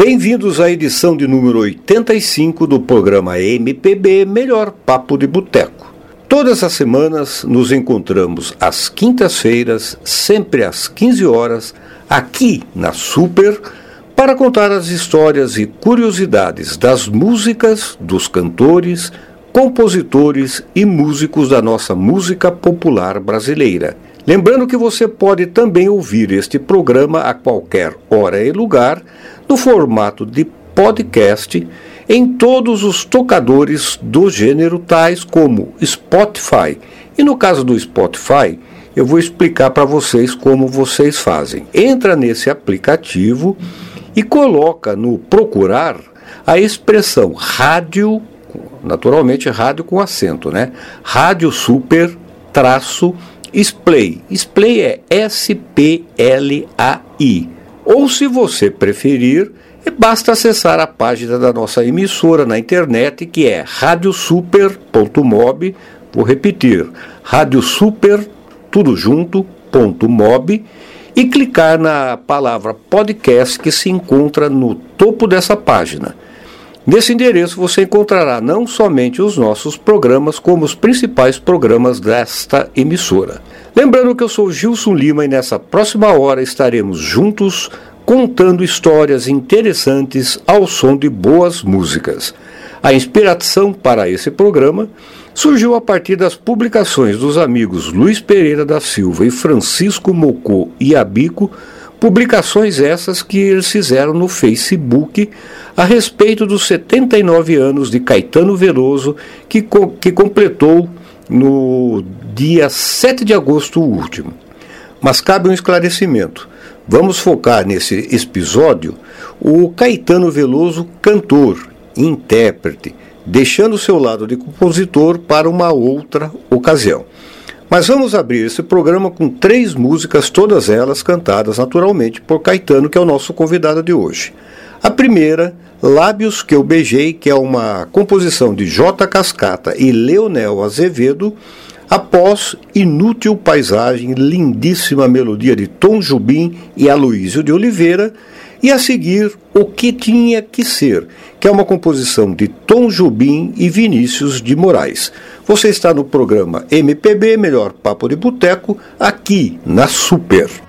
Bem-vindos à edição de número 85 do programa MPB Melhor Papo de Boteco. Todas as semanas nos encontramos às quintas-feiras, sempre às 15 horas, aqui na Super, para contar as histórias e curiosidades das músicas, dos cantores, compositores e músicos da nossa música popular brasileira. Lembrando que você pode também ouvir este programa a qualquer hora e lugar, no formato de podcast, em todos os tocadores do gênero, tais como Spotify. E no caso do Spotify, eu vou explicar para vocês como vocês fazem. Entra nesse aplicativo e coloca no procurar a expressão rádio, naturalmente rádio com acento, né? Rádio Super traço Splay. Splay é S-P-L-A-I. Ou, se você preferir, basta acessar a página da nossa emissora na internet, que é radiosuper.mob. Vou repetir, radiosuper, tudo junto, ponto mob, e clicar na palavra podcast que se encontra no topo dessa página. Nesse endereço você encontrará não somente os nossos programas, como os principais programas desta emissora. Lembrando que eu sou Gilson Lima e nessa próxima hora estaremos juntos contando histórias interessantes ao som de boas músicas. A inspiração para esse programa surgiu a partir das publicações dos amigos Luiz Pereira da Silva e Francisco Mocô e Abico Publicações essas que eles fizeram no Facebook a respeito dos 79 anos de Caetano Veloso, que, que completou no dia 7 de agosto último. Mas cabe um esclarecimento. Vamos focar nesse episódio o Caetano Veloso, cantor, intérprete, deixando seu lado de compositor para uma outra ocasião. Mas vamos abrir esse programa com três músicas, todas elas cantadas naturalmente por Caetano, que é o nosso convidado de hoje. A primeira, Lábios que eu beijei, que é uma composição de J. Cascata e Leonel Azevedo, após Inútil Paisagem, lindíssima melodia de Tom Jubim e Aloísio de Oliveira, e a seguir O Que Tinha Que Ser, que é uma composição de Tom Jubim e Vinícius de Moraes. Você está no programa MPB Melhor Papo de Boteco, aqui na Super.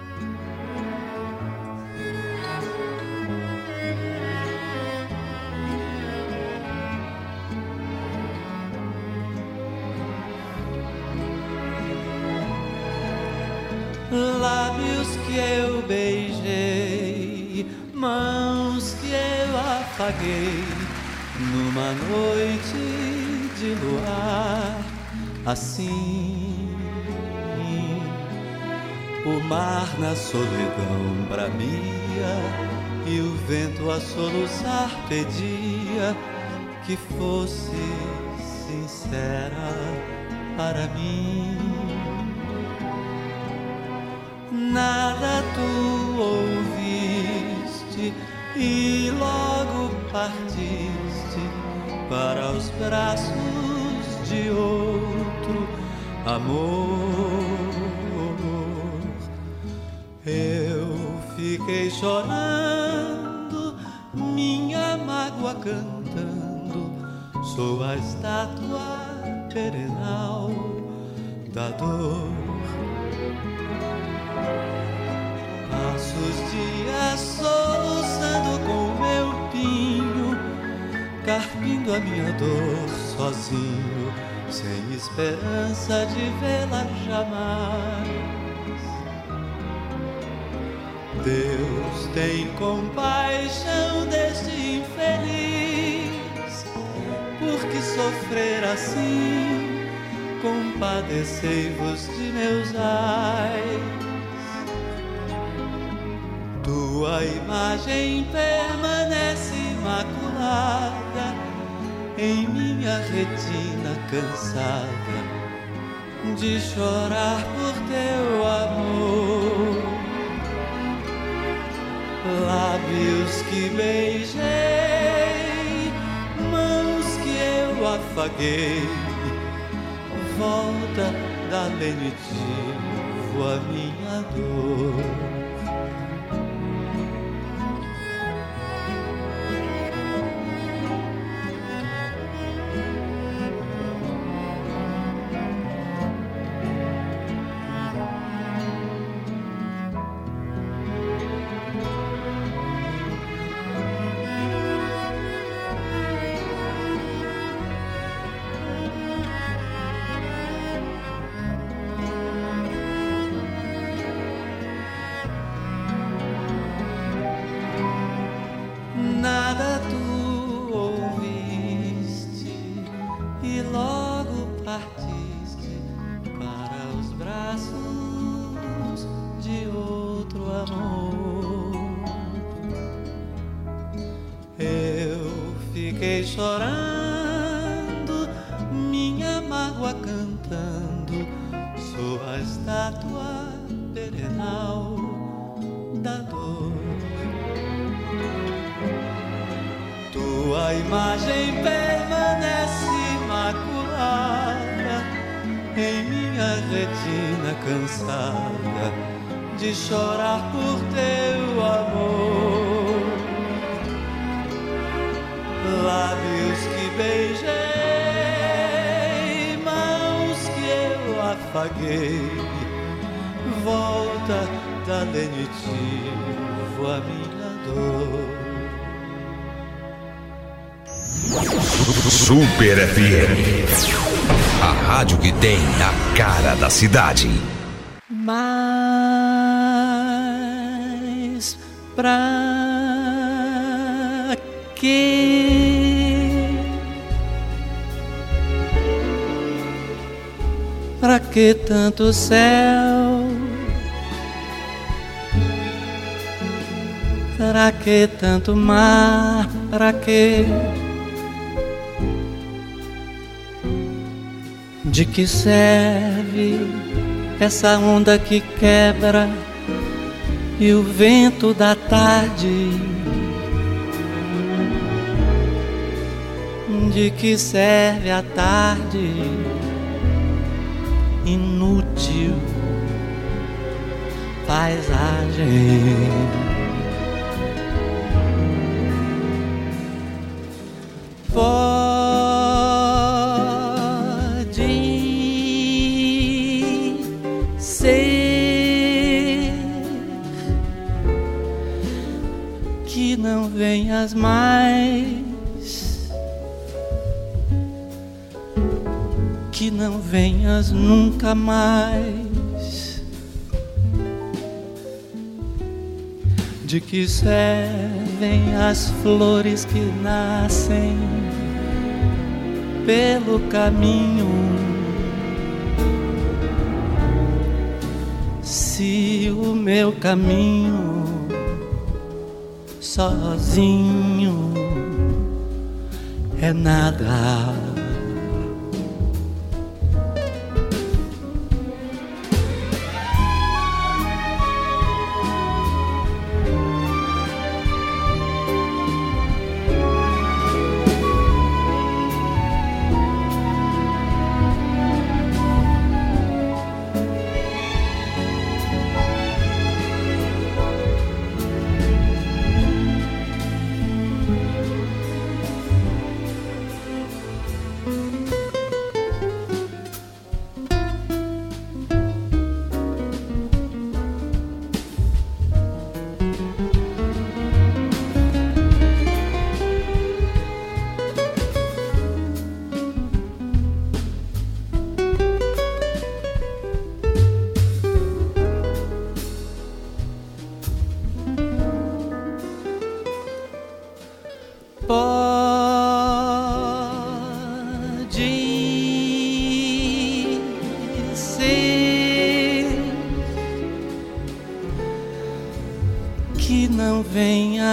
Eu afaguei numa noite de luar assim. O mar na solidão bramia e o vento a soluçar pedia que fosse sincera para mim. Nada tu ouviste e logo partiste para os braços de outro amor. Eu fiquei chorando, minha mágoa cantando, sou a estátua perenal da dor. Passo os dias soluçando com meu pinho, carpindo a minha dor sozinho, sem esperança de vê-la jamais. Deus tem compaixão deste infeliz, porque sofrer assim, compadecei-vos de meus ais. Tua imagem permanece imaculada em minha retina cansada de chorar por teu amor. Lábios que beijei, mãos que eu afaguei, volta da lenitivo a minha dor. FM. A rádio que tem a cara da cidade. Mas pra quê? Pra que tanto céu? Pra que tanto mar? Pra que? De que serve essa onda que quebra e o vento da tarde? De que serve a tarde? Inútil paisagem. Pode venhas mais, que não venhas nunca mais. De que servem as flores que nascem pelo caminho? Se o meu caminho sozinho é nada.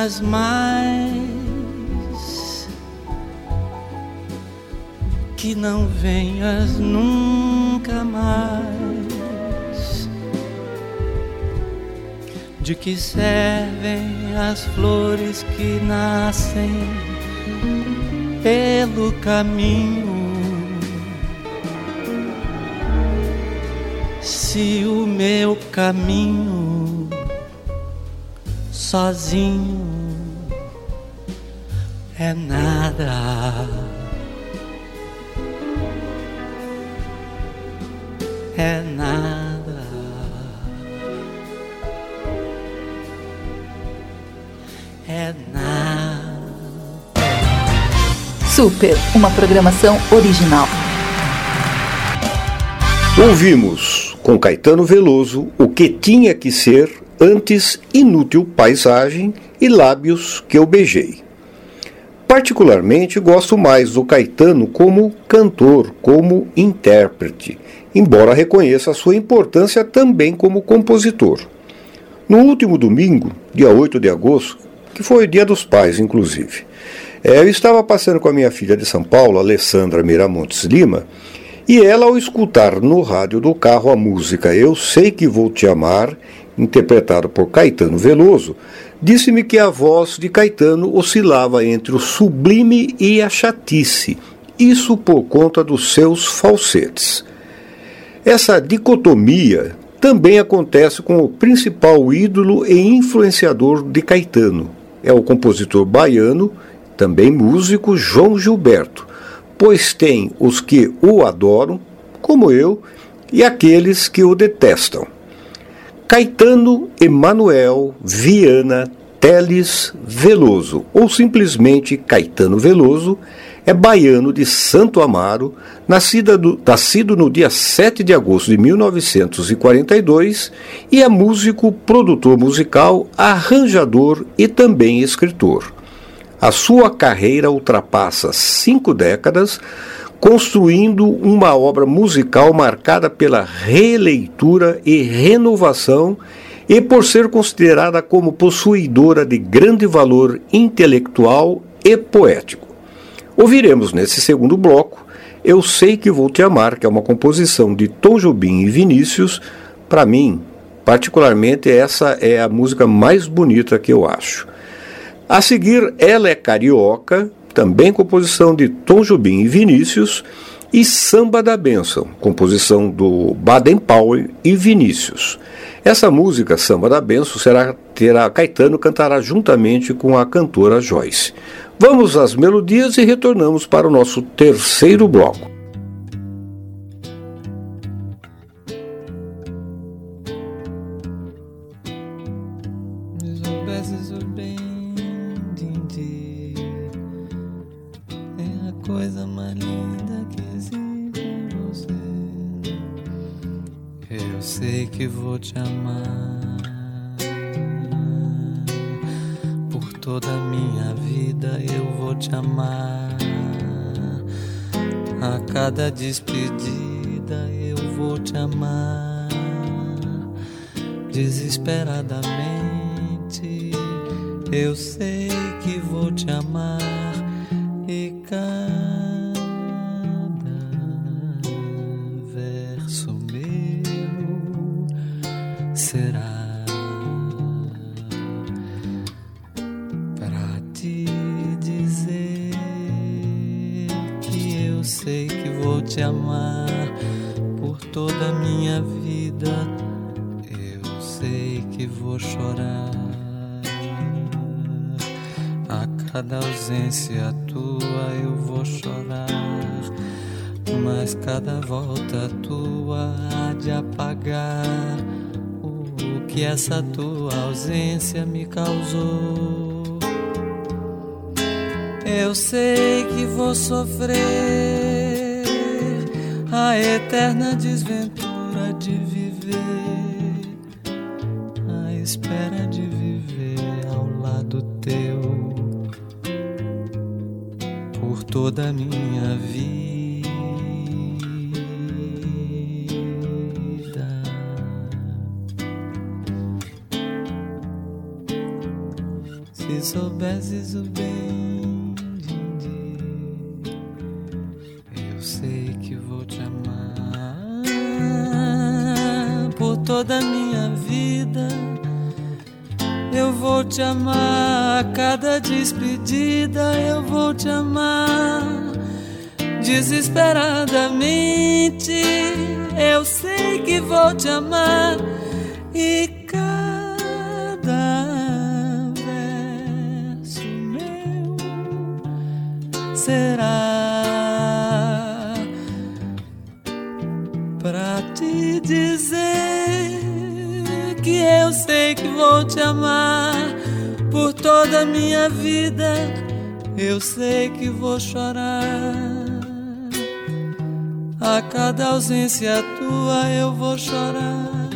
Venhas mais, que não venhas nunca mais. De que servem as flores que nascem pelo caminho? Se o meu caminho sozinho é nada. É nada. É nada. Super, uma programação original. Ouvimos com Caetano Veloso o que tinha que ser antes inútil paisagem e lábios que eu beijei. Particularmente gosto mais do Caetano como cantor, como intérprete, embora reconheça sua importância também como compositor. No último domingo, dia 8 de agosto, que foi o Dia dos Pais, inclusive, É, eu estava passando com a minha filha de São Paulo, Alessandra Miramontes Lima, e ela, ao escutar no rádio do carro a música Eu Sei Que Vou Te Amar, interpretada por Caetano Veloso, disse-me que a voz de Caetano oscilava entre o sublime e a chatice, isso por conta dos seus falsetes. Essa dicotomia também acontece com o principal ídolo e influenciador de Caetano. É o compositor baiano, também músico, João Gilberto, pois tem os que o adoram, como eu, e aqueles que o detestam. Caetano Emanuel Viana Teles Veloso, ou simplesmente Caetano Veloso, é baiano de Santo Amaro, nascido, nascido no dia 7 de agosto de 1942 e é músico, produtor musical, arranjador e também escritor. A sua carreira ultrapassa cinco décadas, construindo uma obra musical marcada pela releitura e renovação e por ser considerada como possuidora de grande valor intelectual e poético. Ouviremos nesse segundo bloco Eu Sei Que Vou Te Amar, que é uma composição de Tom Jobim e Vinícius. Para mim, particularmente, essa é a música mais bonita que eu acho. A seguir, Ela é Carioca, também composição de Tom Jobim e Vinícius, e Samba da Bênção, composição do Baden Powell e Vinícius. Essa música, Samba da Bênção, será, terá Caetano cantará juntamente com a cantora Joyce. Vamos às melodias e retornamos para o nosso terceiro bloco. Ausência tua. Eu vou chorar, mas cada volta tua há de apagar que essa tua ausência me causou. Eu sei que vou sofrer a eterna desventura de viver, a espera de toda a minha vida. soubesses o bem de eu sei que vou te amar por toda a minha vida. Eu vou te amar a cada despedida, eu vou te amar desesperadamente. Eu sei que vou te amar Eu sei que vou chorar. A cada ausência tua eu vou chorar.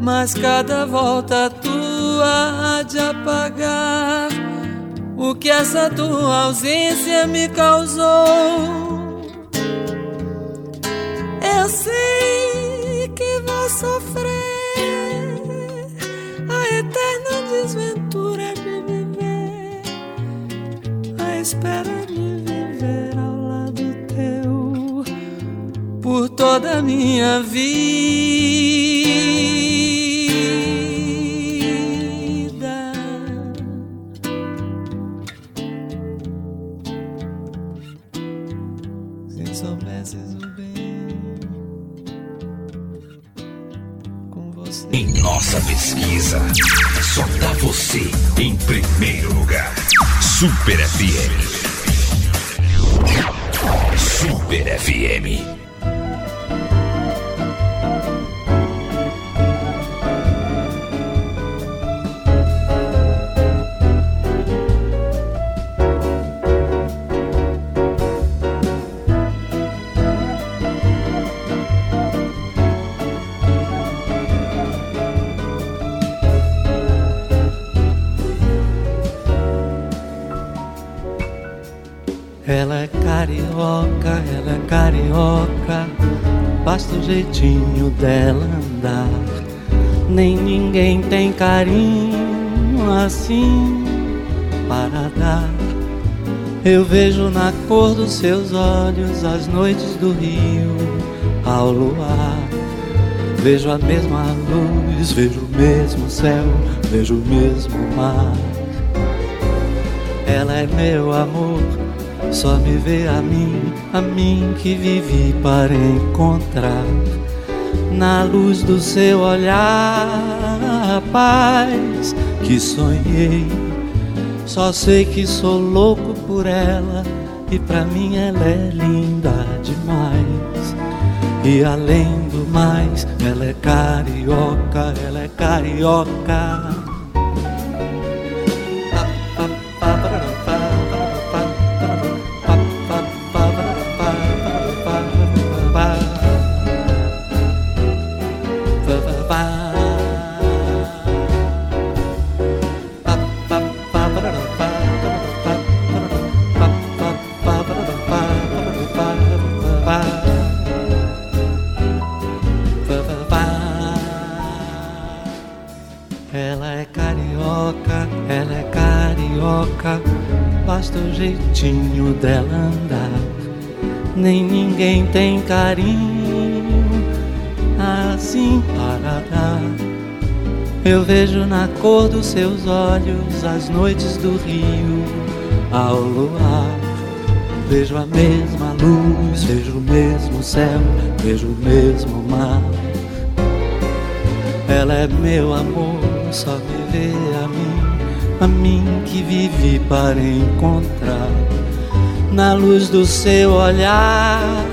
Mas cada volta tua há de apagar o que essa tua ausência me causou. Em nossa pesquisa, só dá você em primeiro lugar. Super FM. Super FM. Jeitinho dela andar. Nem ninguém tem carinho assim para dar. Eu vejo na cor dos seus olhos as noites do rio ao luar. Vejo a mesma luz, vejo o mesmo céu, vejo o mesmo mar. Ela é meu amor, só me vê a mim, a mim que vivi para encontrar. Na luz do seu olhar, a paz que sonhei. Só sei que sou louco por ela e pra mim ela é linda demais. E além do mais, ela é carioca, ela é carioca. O jeitinho dela andar. Nem ninguém tem carinho assim para dar. Eu vejo na cor dos seus olhos as noites do rio ao luar. Vejo a mesma luz, vejo o mesmo céu, vejo o mesmo mar. Ela é meu amor, só me vê a mim, a mim que vivi para encontrar. Na luz do seu olhar,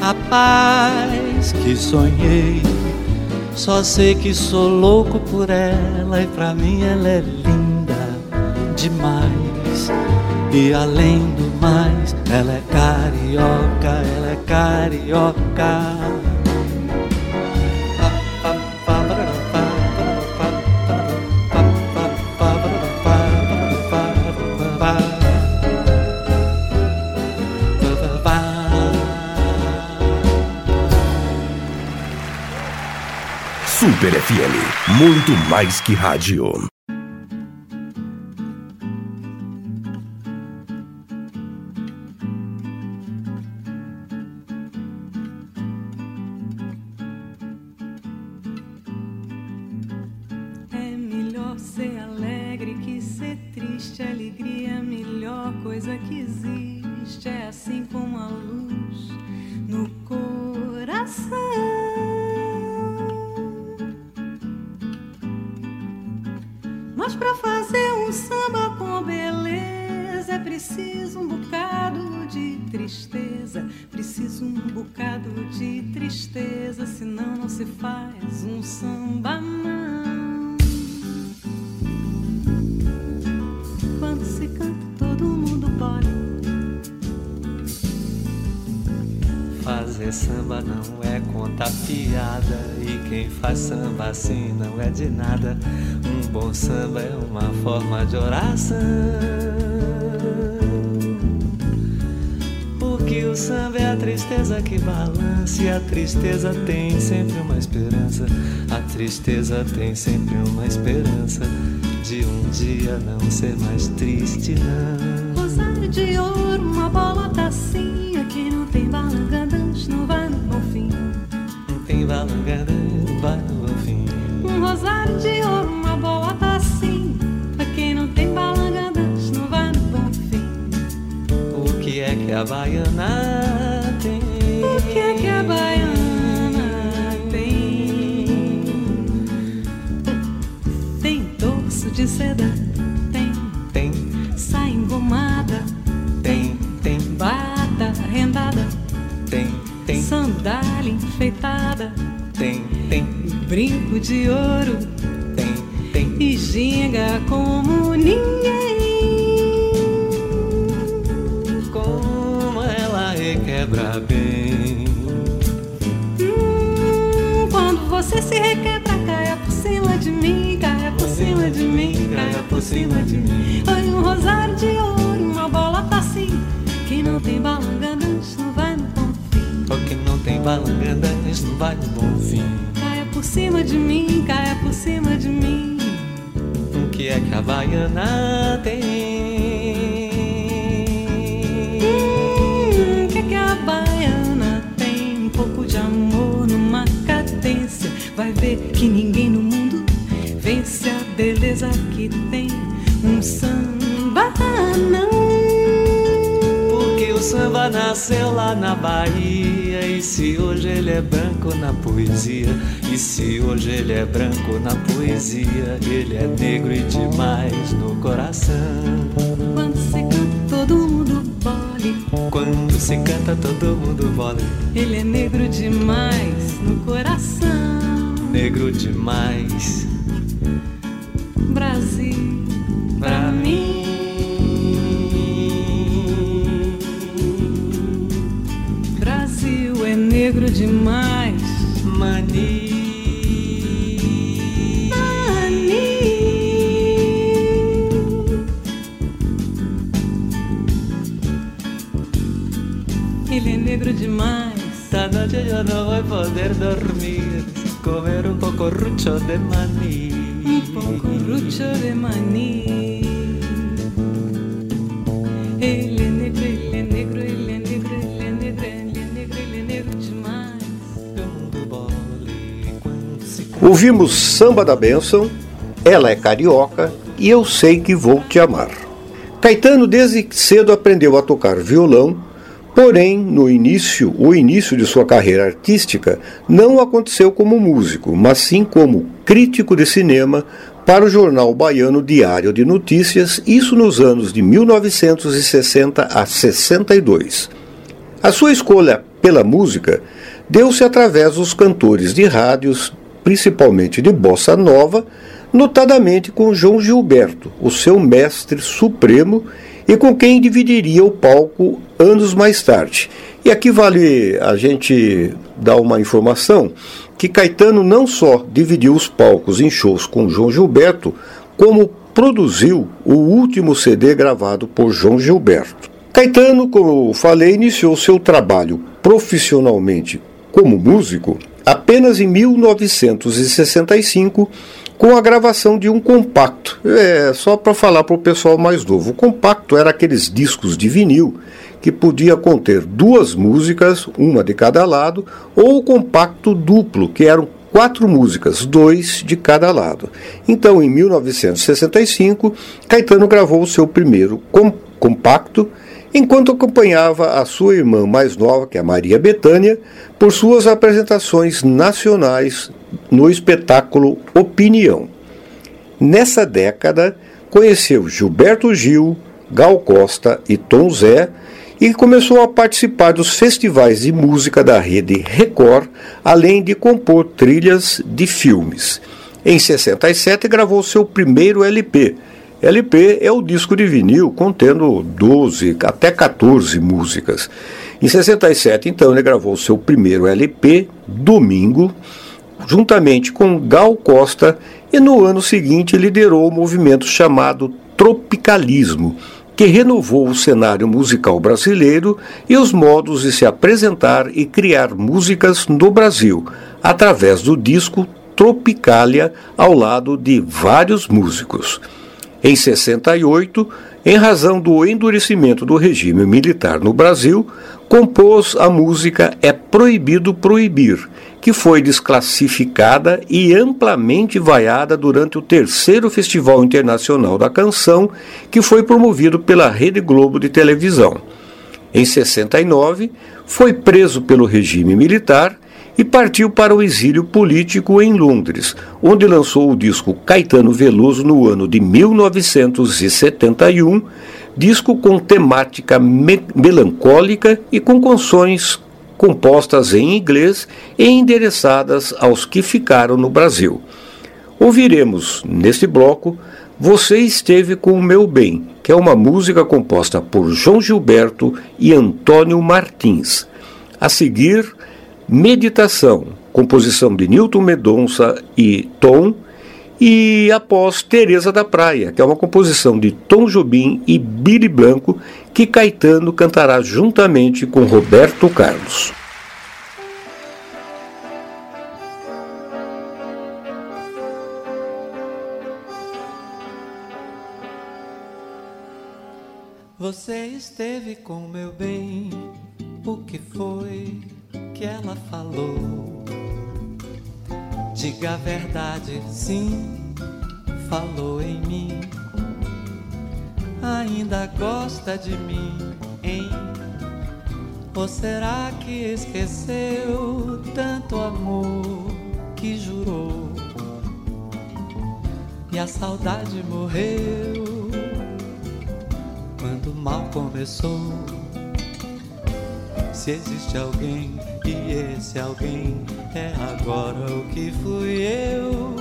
a paz que sonhei. Só sei que sou louco por ela e pra mim ela é linda demais. E além do mais, ela é carioca, ela é carioca. Super FM, muito mais que rádio. É melhor ser alegre que ser triste. Alegria é a melhor coisa que existe. É assim como a luz E quem faz samba assim não é de nada. Um bom samba é uma forma de oração. Porque o samba é a tristeza que balança E a tristeza tem sempre uma esperança. A tristeza tem sempre uma esperança De um dia não ser mais triste não. Rosário de ouro, uma bola tacinha. Quem cima de mim. Foi um rosário de ouro, uma bola tacinha. Quem não tem balanganas não vai no bom fim. Que não tem balangandas não vai no bom fim. Caia por cima de mim, caia por cima de mim. O que é que a baiana tem? Hum, que é que a baiana tem? Um pouco de amor numa cadência. Vai ver que ninguém no mundo vence a beleza que tem. Samba não. Porque o samba nasceu lá na Bahia. E se hoje ele é branco na poesia? E se hoje ele é branco na poesia? Ele é negro e demais no coração. Quando se canta, todo mundo bole. Quando se canta, todo mundo bola. Ele é negro demais no coração. Negro demais Ouvimos Samba da Bênção, Ela é Carioca e Eu Sei Que Vou Te Amar. Caetano desde cedo aprendeu a tocar violão, porém, no início, o início de sua carreira artística não aconteceu como músico, mas sim como crítico de cinema para o jornal baiano Diário de Notícias, isso nos anos de 1960 a 62. A sua escolha pela música deu-se através dos cantores de rádios, principalmente de bossa nova, notadamente com João Gilberto, o seu mestre supremo e com quem dividiria o palco anos mais tarde. E aqui vale a gente dar uma informação que Caetano não só dividiu os palcos em shows com João Gilberto, como produziu o último CD gravado por João Gilberto. Caetano, como eu falei, iniciou seu trabalho profissionalmente como músico apenas em 1965 com a gravação de um compacto. É só para falar para o pessoal mais novo. O compacto era aqueles discos de vinil que podia conter duas músicas, uma de cada lado, ou o compacto duplo, que eram quatro músicas, dois de cada lado. Então, em 1965, Caetano gravou o seu primeiro com compacto, enquanto acompanhava a sua irmã mais nova, que é a Maria Bethânia, por suas apresentações nacionais no espetáculo Opinião. Nessa década, conheceu Gilberto Gil, Gal Costa e Tom Zé e começou a participar dos festivais de música da rede Record, além de compor trilhas de filmes. Em 67 gravou seu primeiro LP. LP é o disco de vinil contendo 12 até 14 músicas. Em 67, então, ele gravou seu primeiro LP, Domingo, juntamente com Gal Costa, e no ano seguinte liderou o movimento chamado Tropicalismo, que renovou o cenário musical brasileiro e os modos de se apresentar e criar músicas no Brasil, através do disco Tropicália, ao lado de vários músicos. Em 68, em razão do endurecimento do regime militar no Brasil, compôs a música É Proibido Proibir, que foi desclassificada e amplamente vaiada durante o terceiro Festival Internacional da Canção, que foi promovido pela Rede Globo de televisão. Em 69, foi preso pelo regime militar e partiu para o exílio político em Londres, onde lançou o disco Caetano Veloso no ano de 1971, disco com temática me melancólica e com canções compostas em inglês e endereçadas aos que ficaram no Brasil. Ouviremos, neste bloco, Você Esteve com o Meu Bem, que é uma música composta por João Gilberto e Antônio Martins. A seguir, Meditação, composição de Newton Medonça e Tom, e após Teresa da Praia, que é uma composição de Tom Jobim e Billy Blanco, que Caetano cantará juntamente com Roberto Carlos. Você esteve com meu bem, o que foi que ela falou? Diga a verdade, sim, falou em mim ainda gosta de mim, hein? Ou será que esqueceu tanto amor que jurou? E a saudade morreu quando o mal começou. Se existe alguém e esse alguém é agora o que fui eu,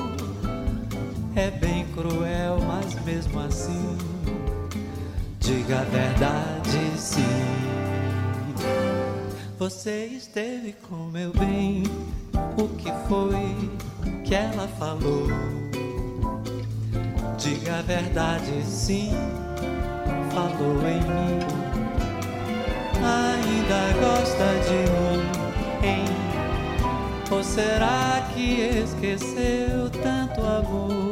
é bem cruel, mas mesmo assim Diga a verdade, sim. Você esteve com meu bem. O que foi que ela falou? Diga a verdade, sim. Falou em mim. Ainda gosta de mim, Ou será que esqueceu tanto amor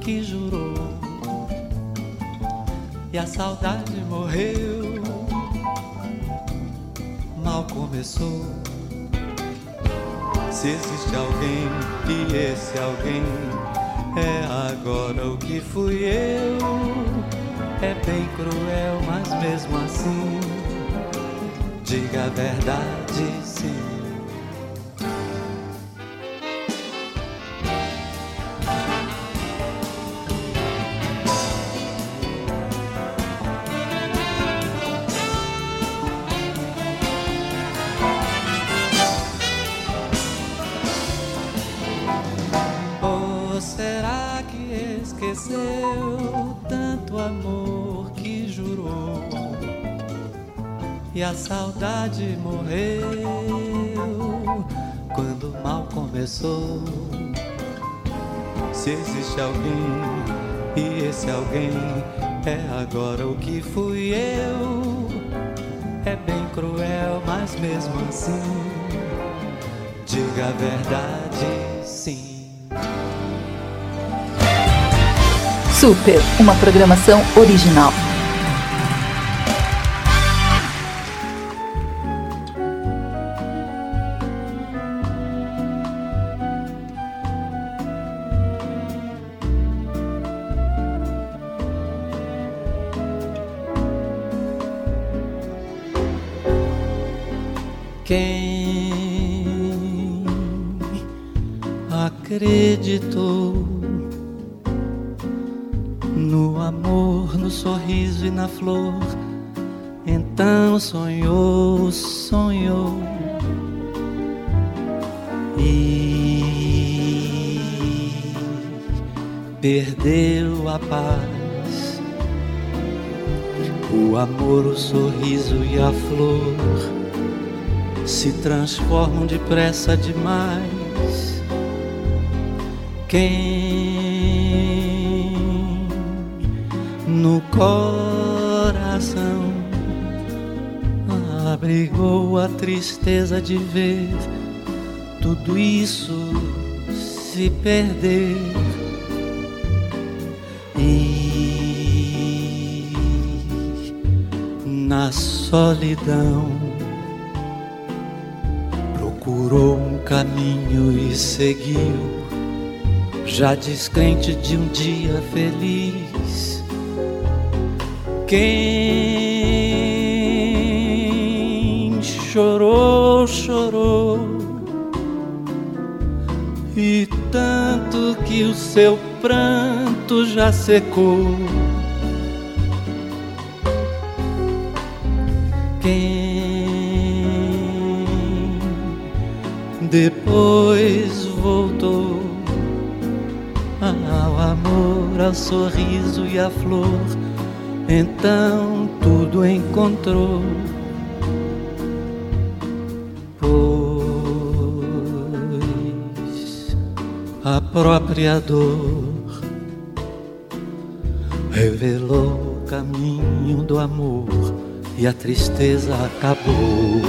que jurou? e a saudade morreu. Mal começou. Se existe alguém e esse alguém é agora o que fui eu, é bem cruel, mas mesmo assim, diga a verdade, sim. e a saudade morreu quando o mal começou. Se existe alguém e esse alguém é agora o que fui eu, é bem cruel, mas mesmo assim, diga a verdade, Super, uma programação original. Transformam depressa demais. Quem no coração abrigou a tristeza de ver tudo isso se perder. Na solidão. Procurou um caminho e seguiu, já descrente de um dia feliz. Quem chorou, chorou, e tanto que o seu pranto já secou quem depois voltou ao amor, ao sorriso e à flor, então tudo encontrou. Pois a própria dor revelou o caminho do amor e a tristeza acabou.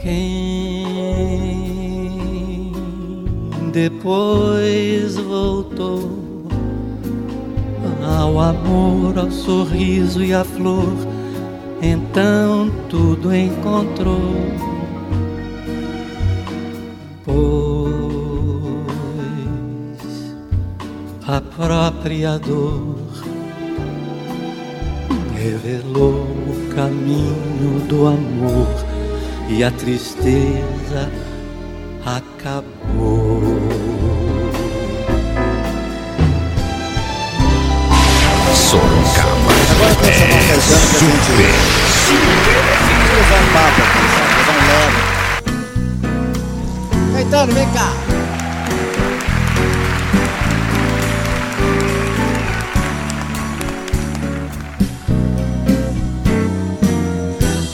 Quem depois voltou ao amor, ao sorriso e à flor então tudo encontrou. Pois a própria dor revelou o caminho do amor e a tristeza acabou. Sorocaba é super, super. levar um papo aqui, sabe? Levar um leve. Caetano, vem cá.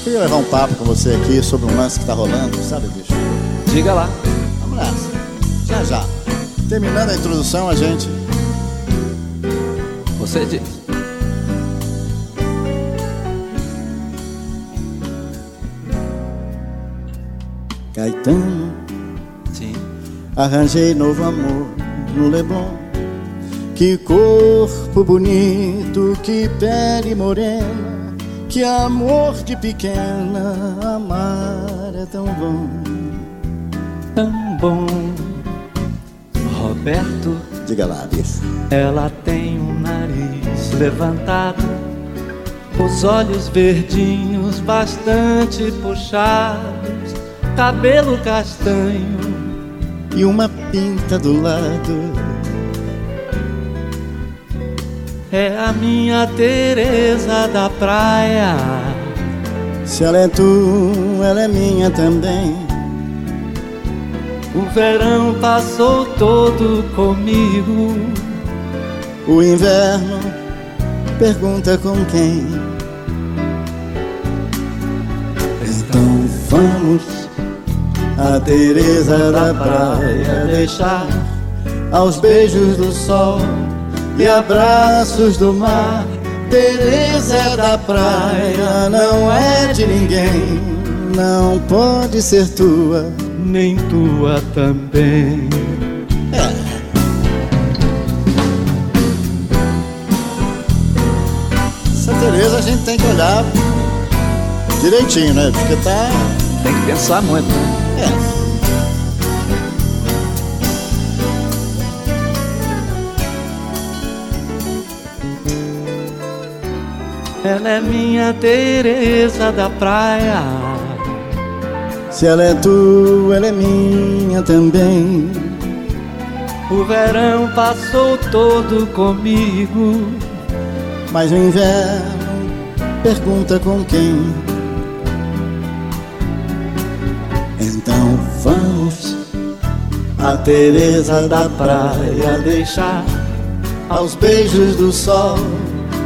Queria levar um papo com você aqui sobre um lance que tá rolando, sabe, bicho? Diga lá. Vamos nessa. Já já. Terminando a introdução, a gente. Você diz. Caetano, Sim. arranjei novo amor no Leblon. Que corpo bonito, que pele morena, que amor de pequena, amar é tão bom. Tão bom. Roberto, Diga lá, bicho. ela tem um nariz levantado, os olhos verdinhos bastante puxados, cabelo castanho. E uma pinta do lado, É a minha Teresa da praia. se ela é tu, ela é minha também. O verão passou todo comigo. O inverno pergunta com quem. Então vamos a Teresa da praia deixar aos beijos do sol e abraços do mar. Teresa da praia não é de ninguém, não pode ser tua. nem tua também. Essa Teresa a gente tem que olhar direitinho, né? Porque tá. Tem que pensar muito. É. Ela é minha Teresa da praia. Se ela é tua, ela é minha também. O verão passou todo comigo. Mas o inverno pergunta com quem. A Teresa da praia deixar aos beijos do sol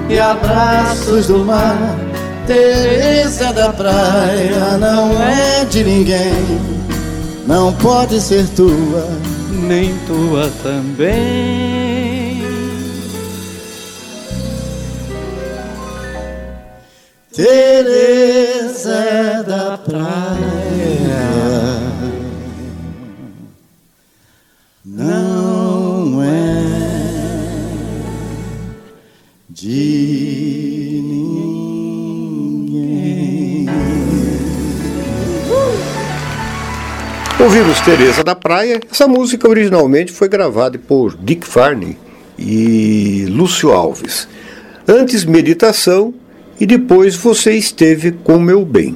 e abraços do mar. Teresa da praia não é de ninguém, não pode ser tua. nem tua também. Teresa da Praia. Teresa da Praia. Essa música originalmente foi gravada por Dick Farney e Lúcio Alves. Antes, Meditação e depois Você Esteve com Meu Bem.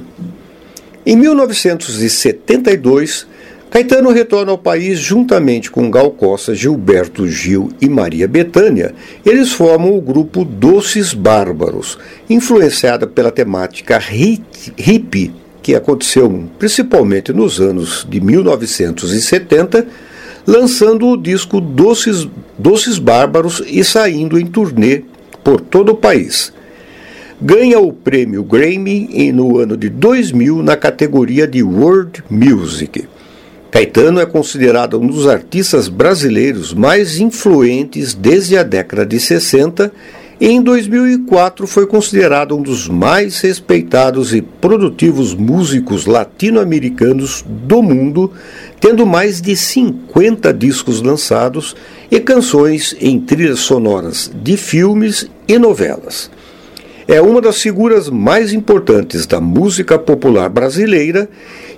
Em 1972, Caetano retorna ao país juntamente com Gal Costa, Gilberto Gil e Maria Bethânia. Eles formam o grupo Doces Bárbaros, influenciada pela temática hippie que aconteceu principalmente nos anos de 1970, lançando o disco Doces, Doces Bárbaros e saindo em turnê por todo o país. Ganha o prêmio Grammy no ano de 2000 na categoria de World Music. Caetano é considerado um dos artistas brasileiros mais influentes desde a década de 60 em 2004 foi considerado um dos mais respeitados e produtivos músicos latino-americanos do mundo, tendo mais de 50 discos lançados e canções em trilhas sonoras de filmes e novelas. É uma das figuras mais importantes da música popular brasileira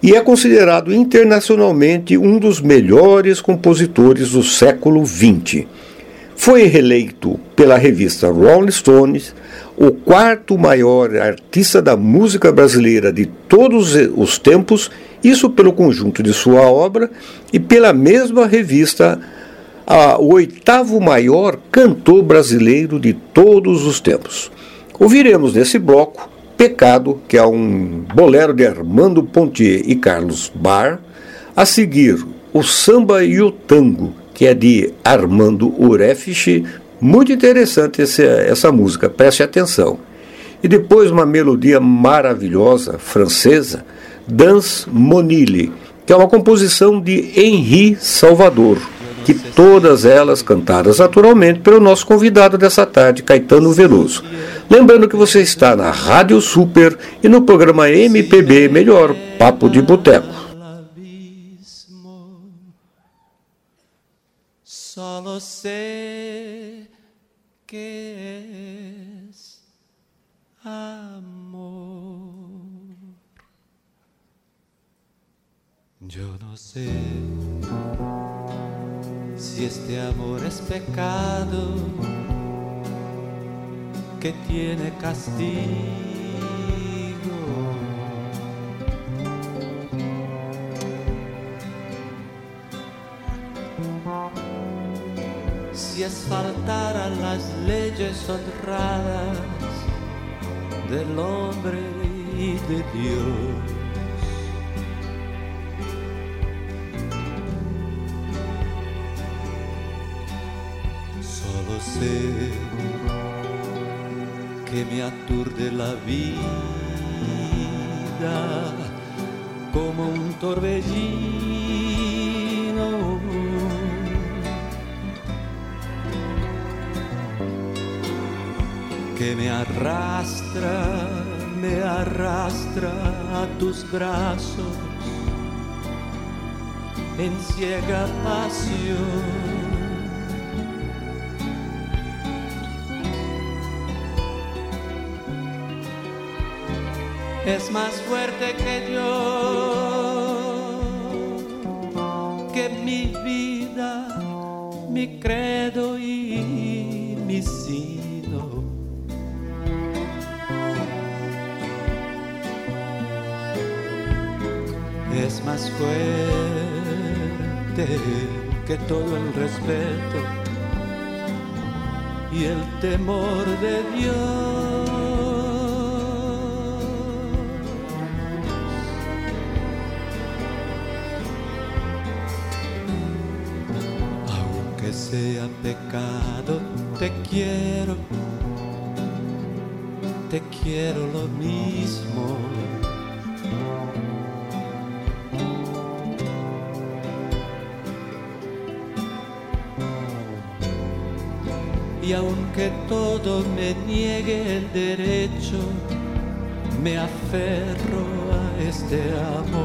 e é considerado internacionalmente um dos melhores compositores do século XX. Foi reeleito pela revista Rolling Stones o quarto maior artista da música brasileira de todos os tempos, isso pelo conjunto de sua obra, e pela mesma revista, a, o oitavo maior cantor brasileiro de todos os tempos. Ouviremos nesse bloco Pecado, que é um bolero de Armando Pontier e Carlos Bar, a seguir o Samba e o Tango, que é de Armando Urefich. Muito interessante essa, essa música, preste atenção. E depois uma melodia maravilhosa, francesa, Dance Monile, que é uma composição de Henri Salvador, que todas elas cantadas naturalmente pelo nosso convidado dessa tarde, Caetano Veloso. Lembrando que você está na Rádio Super e no programa MPB Melhor Papo de Boteco. Solo sé que es amor. Yo no sé si este amor es pecado que tiene castigo. Si es faltar a las leyes honradas del hombre y de Dios. Solo sé que me aturde la vida como un torbellino. Que me arrastra, me arrastra a tus brazos en ciega pasión. es más fuerte que yo, que mi vida, mi credo y mi sino. Más fuerte que todo el respeto y el temor de Dios. sea pecado, te quiero, te quiero lo mismo. Me niegue el derecho me aferro a este amor.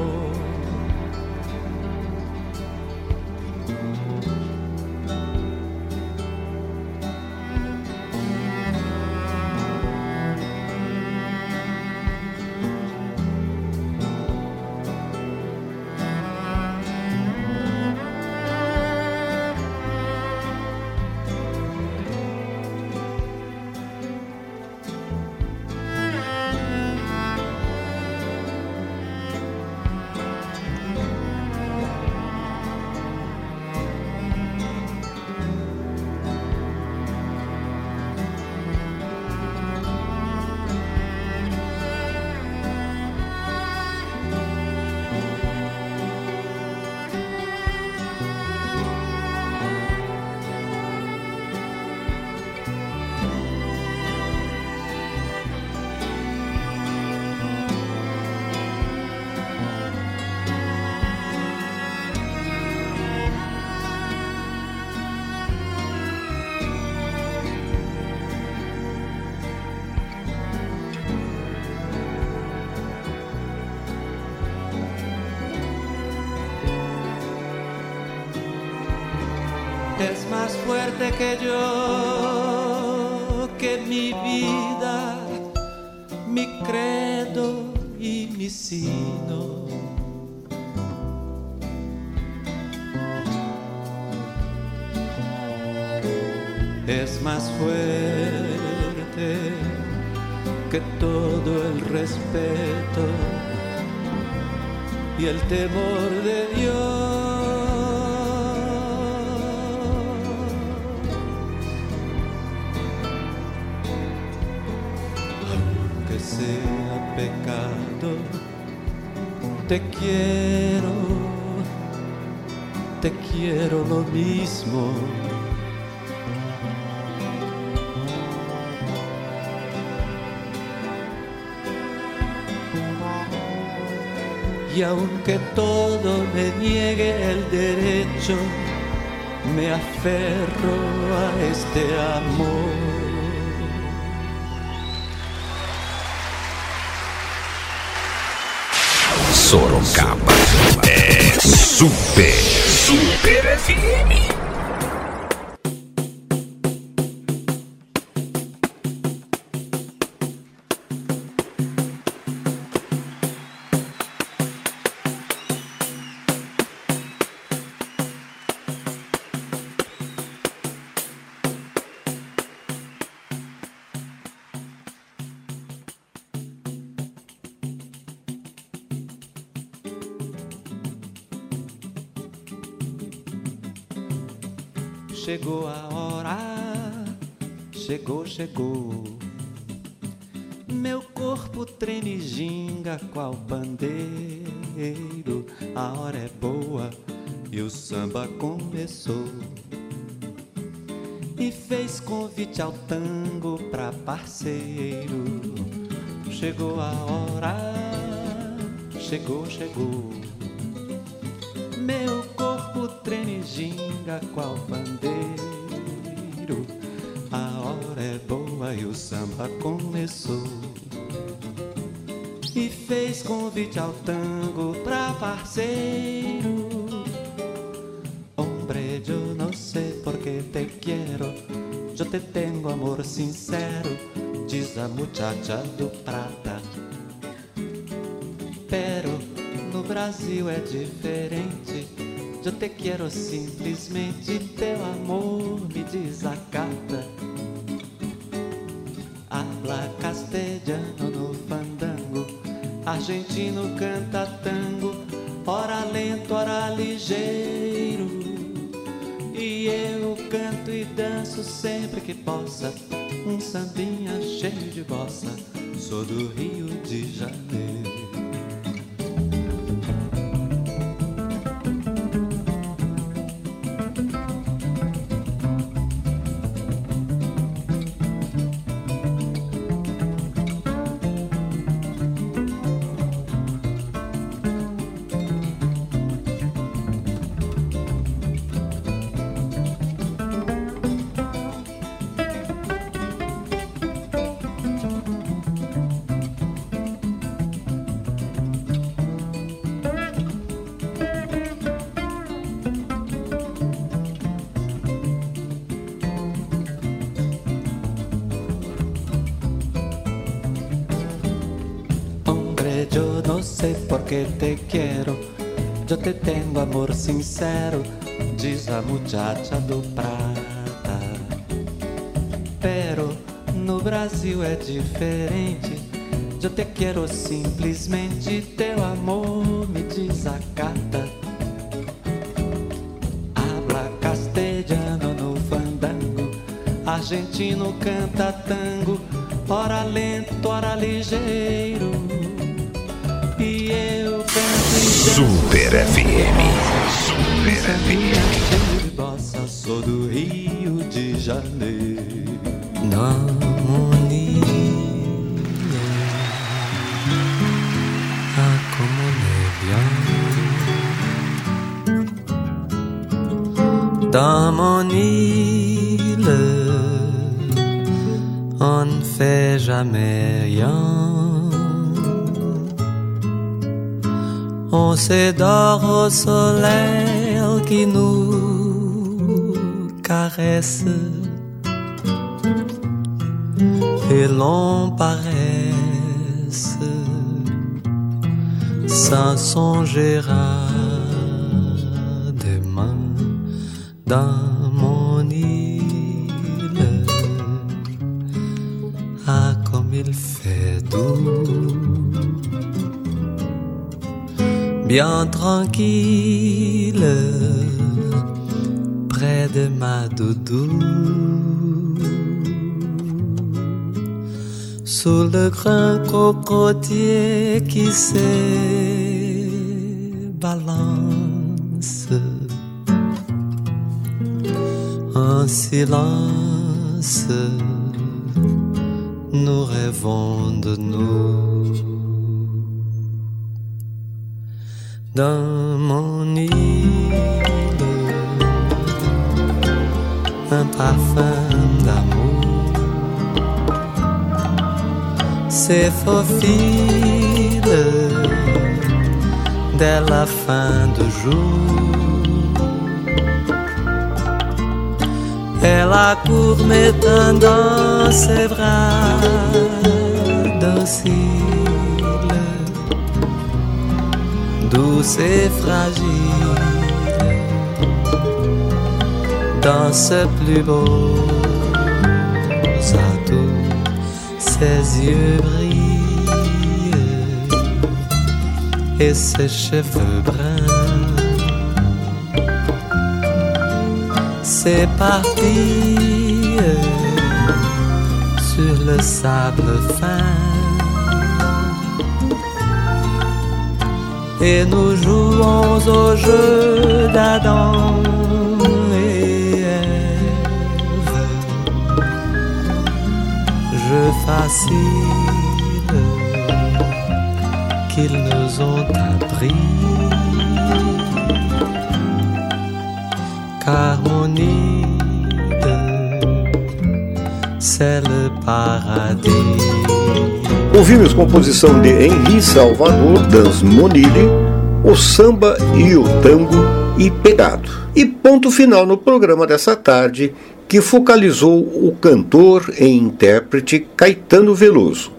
Que yo, que mi vida, mi credo y mi sino. Es más fuerte que todo el respeto y el temor te quiero, te quiero lo mismo. Y aunque todo me niegue el derecho, me aferro a este amor. Sorocaba é super, super FM. Chegou. Meu corpo treme ginga qual pandeiro. A hora é boa e o samba começou. E fez convite ao tango pra parceiro. Chegou a hora, chegou, chegou. Meu corpo treme ginga qual pandeiro. Parceiro. Hombre, yo no sé por qué te quiero. Yo te tengo amor sincero, diz a muchacha do prata. Pero no Brasil é diferente. Eu te quero simplesmente, teu amor me desacata. Habla castelhano no fandango, argentino canta tango, ora lento, ora ligeiro. E eu canto e danço sempre que possa, um sambinha cheio de bossa. Sou do Rio de Janeiro. Te quiero. Yo te tengo amor sincero, diz a muchacha do prata. Pero no Brasil é diferente. Eu te quero simplesmente, teu amor me desacata. Habla castelhano no fandango, argentino canta tango, ora lento, ora ligeiro. Super FM. Super FM. Bossa, sou do Rio de Janeiro. Harmonia. Ah, como nebian. Dans mon île, on ne fait jamais rien. On s'édore au soleil qui nous caresse et l'on paresse sans songer à des dans bien tranquille, près de ma doudou. sous le grand cocotier qui se balance en silence. Nous rêvons de nous dans mon île, un parfum d'amour se faufile dès la fin du jour. Elle accourt mettant dans ses bras dociles, douce et fragile, dans ce plus beau atout ses yeux brillent et ses cheveux bruns s'éparpillent sur le sable fin. Et nous jouons au jeu d'Adam et Ève jeu facile qu'ils nous ont appris. Car mon île, c'est le paradis. Ouvimos composição de Henri Salvador, Das Monile, o samba e o tango e pegado. E ponto final no programa dessa tarde, que focalizou o cantor e intérprete Caetano Veloso.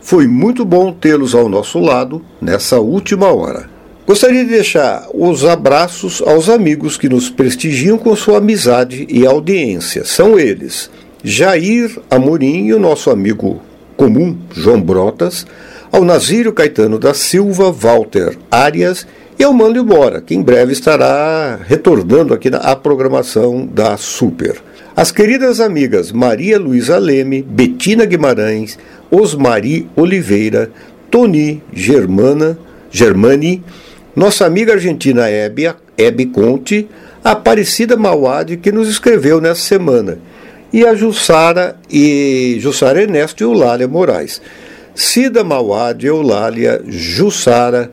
Foi muito bom tê-los ao nosso lado nessa última hora. Gostaria de deixar os abraços aos amigos que nos prestigiam com sua amizade e audiência. São eles: Jair Amorim e o nosso amigo comum João Brotas, ao Nazírio Caetano da Silva, Walter Arias e ao Mano Bora, que em breve estará retornando aqui na programação da Super. As queridas amigas Maria Luísa Leme, Betina Guimarães, Osmari Oliveira, Toni Germana, Germani, nossa amiga argentina Hebe, Hebe Conte, a Aparecida Mauad, que nos escreveu nessa semana, e a Jussara e Jussara Ernesto e Eulália Moraes. Cida Mauad, Eulália, Jussara,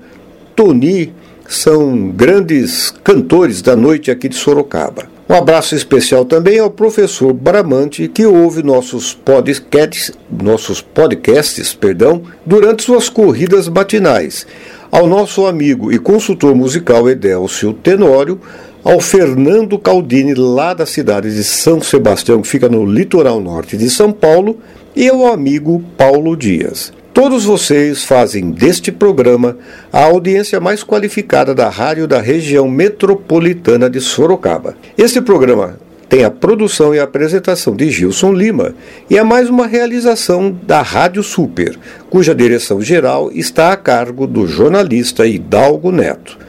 Toni são grandes cantores da noite aqui de Sorocaba. Um abraço especial também ao professor Bramante, que ouve nossos podcasts, nossos podcasts perdão, durante suas corridas matinais. Ao nosso amigo e consultor musical Edélcio Tenório, ao Fernando Caldini, lá da cidade de São Sebastião, que fica no litoral norte de São Paulo, e ao amigo Paulo Dias. Todos vocês fazem deste programa a audiência mais qualificada da rádio da região metropolitana de Sorocaba. Este programa tem a produção e a apresentação de Gilson Lima e é mais uma realização da Rádio Super, cuja direção geral está a cargo do jornalista Hidalgo Neto.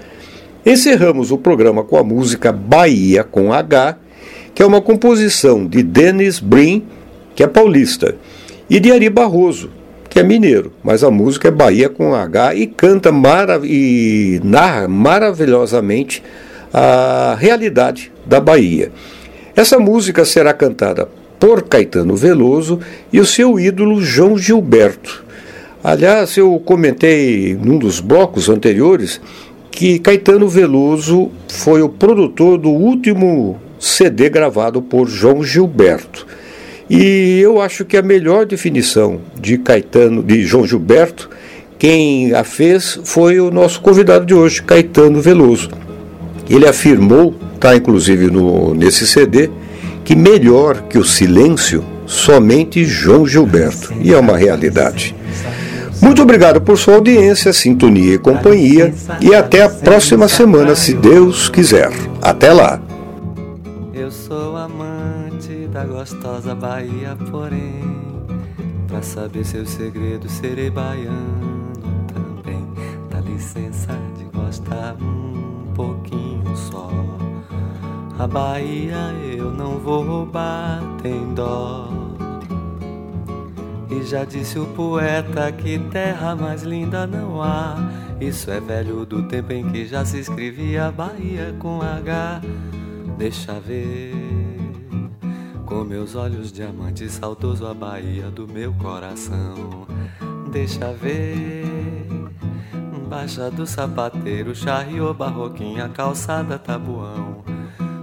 Encerramos o programa com a música Bahia com H, que é uma composição de Dennis Brin, que é paulista, e de Ari Barroso, que é mineiro, mas a música é Bahia com H e canta marav e narra maravilhosamente a realidade da Bahia. Essa música será cantada por Caetano Veloso e o seu ídolo João Gilberto. Aliás, eu comentei num dos blocos anteriores que Caetano Veloso foi o produtor do último CD gravado por João Gilberto. E eu acho que a melhor definição de Caetano, de João Gilberto, quem a fez foi o nosso convidado de hoje, Caetano Veloso. Ele afirmou, está inclusive no, nesse CD, que melhor que o silêncio, somente João Gilberto. E é uma realidade. Muito obrigado por sua audiência, sintonia e companhia. E até a próxima semana, se Deus quiser. Até lá. Eu sou amante da gostosa Bahia, porém, pra saber seus segredos, serei baiano também. Dá licença de gostar um pouquinho só. A Bahia eu não vou roubar, tem dó. E já disse o poeta que terra mais linda não há. Isso é velho do tempo em que já se escrevia Bahia com H. Deixa ver com meus olhos diamantes saudoso a Bahia do meu coração. Deixa ver Baixa do sapateiro, charriô, barroquinha, calçada, tabuão.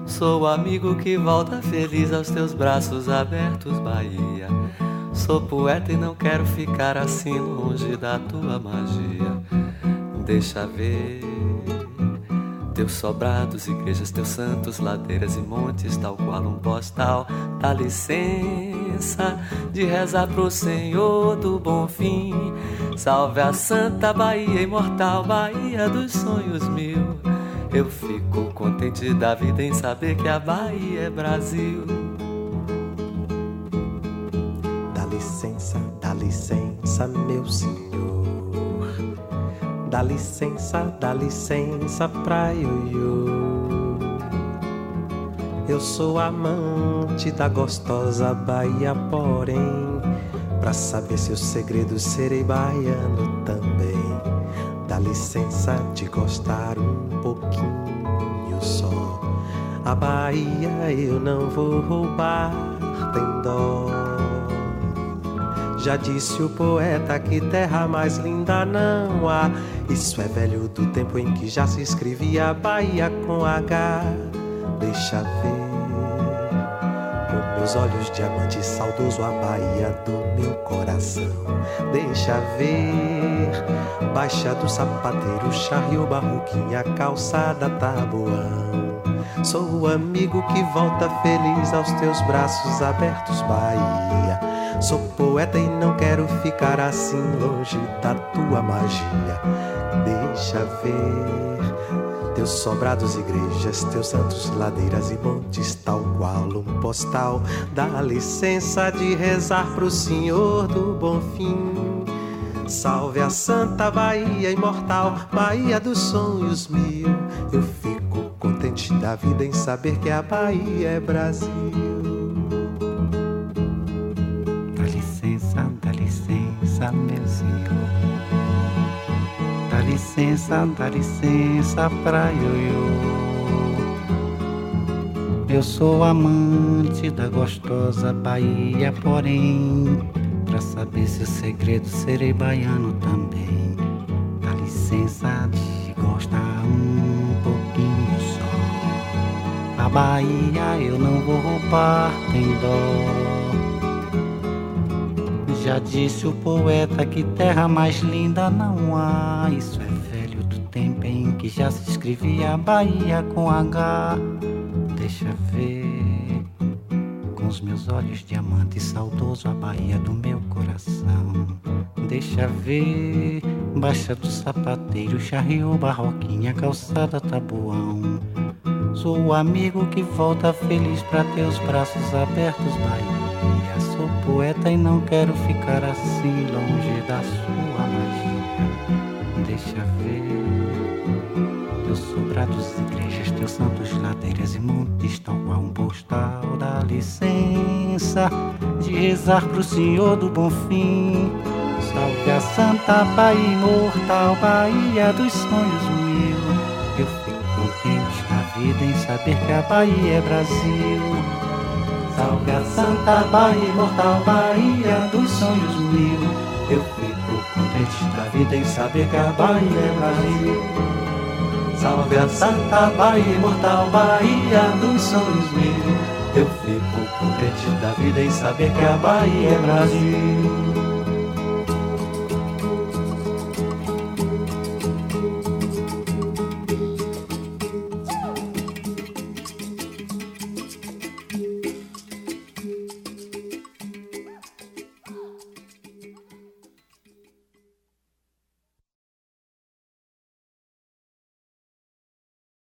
Sou o amigo que volta feliz aos teus braços abertos, Bahia. Sou poeta e não quero ficar assim longe da tua magia. Deixa ver teus sobrados, igrejas, teus santos, ladeiras e montes, tal qual um postal. Dá licença de rezar pro Senhor do bom fim. Salve a Santa Bahia imortal, Bahia dos sonhos mil. Eu fico contente da vida em saber que a Bahia é Brasil. Licença, meu senhor. Dá licença, dá licença pra ioiô. Eu sou amante da gostosa Bahia, porém, pra saber seus segredos serei baiano também. Dá licença de gostar um pouquinho só. A Bahia eu não vou roubar, Já disse o poeta que terra mais linda não há. Isso é velho do tempo em que já se escrevia Bahia com H. Deixa ver com meus olhos diamantes saudoso a Bahia do meu coração. Deixa ver Baixa do sapateiro, charrio, barroquinha, calçada, tabuão. Sou o amigo que volta feliz aos teus braços abertos, Bahia. Sou poeta e não quero ficar assim longe da tua magia. Deixa ver teus sobrados, igrejas, teus santos, ladeiras e montes, tal qual um postal. Dá licença de rezar pro Senhor do Bom Fim. Salve a Santa Bahia imortal, Bahia dos sonhos mil. Eu fico da vida em saber que a Bahia é Brasil. licença, meu senhor. Dá licença, dá licença pra ioiô. Eu sou amante da gostosa Bahia, porém, pra saber seu segredo, serei baiano também. Dá licença Bahia eu não vou roubar, tem dó. Já disse o poeta que terra mais linda não há. Isso é velho do tempo em que já se escrevia Bahia com H. Deixa ver com os meus olhos diamante saudoso a Bahia do meu coração. Deixa ver, baixa do sapateiro, charriou barroquinha, calçada tabuão. Sou o amigo que volta feliz para teus braços abertos, Bahia. Sou poeta e não quero ficar assim longe da sua magia. Deixa ver teus sobrados, igrejas, teus santos, ladeiras e montes, tal qual um postal. Dá licença de rezar pro Senhor do Bom Fim. Salve a Santa Bahia imortal, Bahia dos sonhos saber que a Bahia é Brasil. Salve a Santa Bahia imortal, Bahia dos sonhos mil. Eu fico contente na vida em saber que a Bahia é Brasil. Salve a Santa Bahia imortal, Bahia dos sonhos mil. Eu fico contente da vida em saber que a Bahia é Brasil.